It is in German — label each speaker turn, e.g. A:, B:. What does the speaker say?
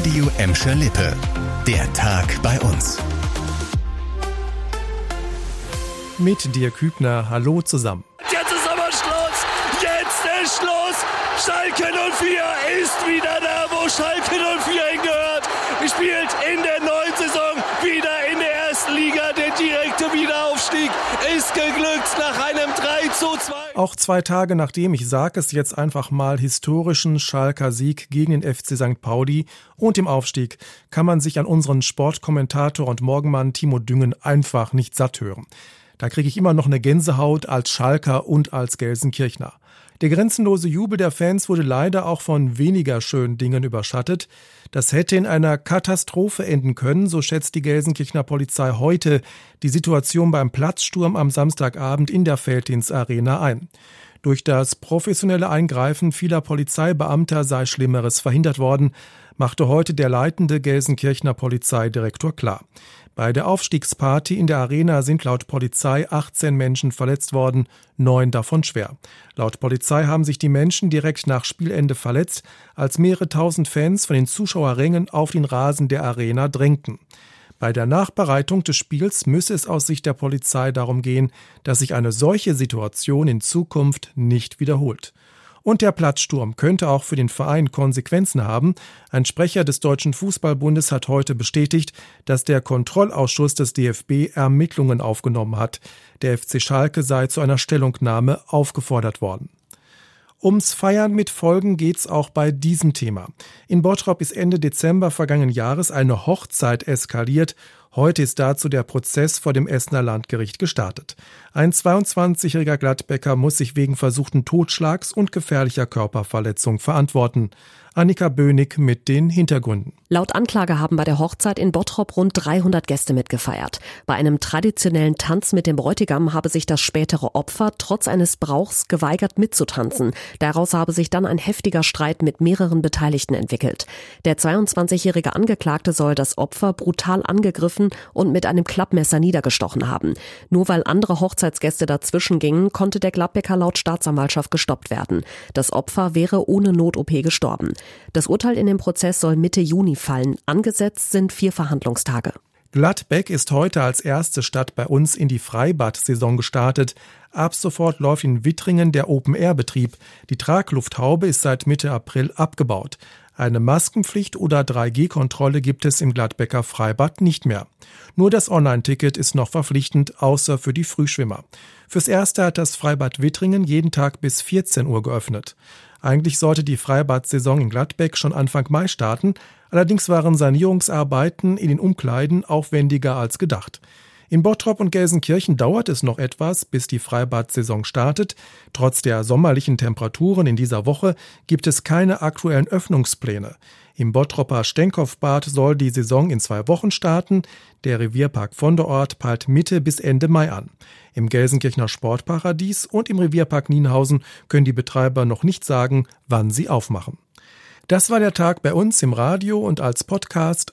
A: Radio Emscher Lippe. Der Tag bei uns.
B: Mit dir Kübner, hallo zusammen.
C: Jetzt ist aber Schluss! Jetzt ist Schluss! Schalke 04 ist wieder da, wo Schalke 04 hingehört. Spielt in der neuen Saison wieder in der Der direkte Wiederaufstieg ist geglückt nach einem 3 zu 2.
B: Auch zwei Tage nachdem, ich sage es jetzt einfach mal, historischen Schalker Sieg gegen den FC St. Pauli und dem Aufstieg kann man sich an unseren Sportkommentator und Morgenmann Timo Düngen einfach nicht satt hören. Da kriege ich immer noch eine Gänsehaut als Schalker und als Gelsenkirchner. Der grenzenlose Jubel der Fans wurde leider auch von weniger schönen Dingen überschattet. Das hätte in einer Katastrophe enden können, so schätzt die Gelsenkirchener Polizei heute die Situation beim Platzsturm am Samstagabend in der Feldins Arena ein. Durch das professionelle Eingreifen vieler Polizeibeamter sei Schlimmeres verhindert worden, machte heute der leitende Gelsenkirchener Polizeidirektor klar. Bei der Aufstiegsparty in der Arena sind laut Polizei 18 Menschen verletzt worden, neun davon schwer. Laut Polizei haben sich die Menschen direkt nach Spielende verletzt, als mehrere tausend Fans von den Zuschauerrängen auf den Rasen der Arena drängten. Bei der Nachbereitung des Spiels müsse es aus Sicht der Polizei darum gehen, dass sich eine solche Situation in Zukunft nicht wiederholt. Und der Platzsturm könnte auch für den Verein Konsequenzen haben. Ein Sprecher des Deutschen Fußballbundes hat heute bestätigt, dass der Kontrollausschuss des DFB Ermittlungen aufgenommen hat. Der FC Schalke sei zu einer Stellungnahme aufgefordert worden. Ums Feiern mit Folgen geht's auch bei diesem Thema. In Bottrop ist Ende Dezember vergangenen Jahres eine Hochzeit eskaliert Heute ist dazu der Prozess vor dem Essener Landgericht gestartet. Ein 22-jähriger Gladbecker muss sich wegen versuchten Totschlags und gefährlicher Körperverletzung verantworten. Annika Bönig mit den Hintergründen.
D: Laut Anklage haben bei der Hochzeit in Bottrop rund 300 Gäste mitgefeiert. Bei einem traditionellen Tanz mit dem Bräutigam habe sich das spätere Opfer trotz eines Brauchs geweigert mitzutanzen. Daraus habe sich dann ein heftiger Streit mit mehreren Beteiligten entwickelt. Der 22-jährige Angeklagte soll das Opfer brutal angegriffen und mit einem Klappmesser niedergestochen haben. Nur weil andere Hochzeitsgäste dazwischen gingen, konnte der Gladbecker laut Staatsanwaltschaft gestoppt werden. Das Opfer wäre ohne Not-OP gestorben. Das Urteil in dem Prozess soll Mitte Juni fallen. Angesetzt sind vier Verhandlungstage.
B: Gladbeck ist heute als erste Stadt bei uns in die Freibad-Saison gestartet. Ab sofort läuft in Wittringen der Open-Air-Betrieb. Die Traglufthaube ist seit Mitte April abgebaut. Eine Maskenpflicht oder 3G-Kontrolle gibt es im Gladbecker Freibad nicht mehr. Nur das Online-Ticket ist noch verpflichtend, außer für die Frühschwimmer. Fürs Erste hat das Freibad Wittringen jeden Tag bis 14 Uhr geöffnet. Eigentlich sollte die Freibad-Saison in Gladbeck schon Anfang Mai starten, allerdings waren Sanierungsarbeiten in den Umkleiden aufwendiger als gedacht. In Bottrop und Gelsenkirchen dauert es noch etwas, bis die Freibad-Saison startet. Trotz der sommerlichen Temperaturen in dieser Woche gibt es keine aktuellen Öffnungspläne. Im Bottropper Stenkopfbad soll die Saison in zwei Wochen starten. Der Revierpark von der Ort peilt Mitte bis Ende Mai an. Im Gelsenkirchener Sportparadies und im Revierpark Nienhausen können die Betreiber noch nicht sagen, wann sie aufmachen. Das war der Tag bei uns im Radio und als Podcast.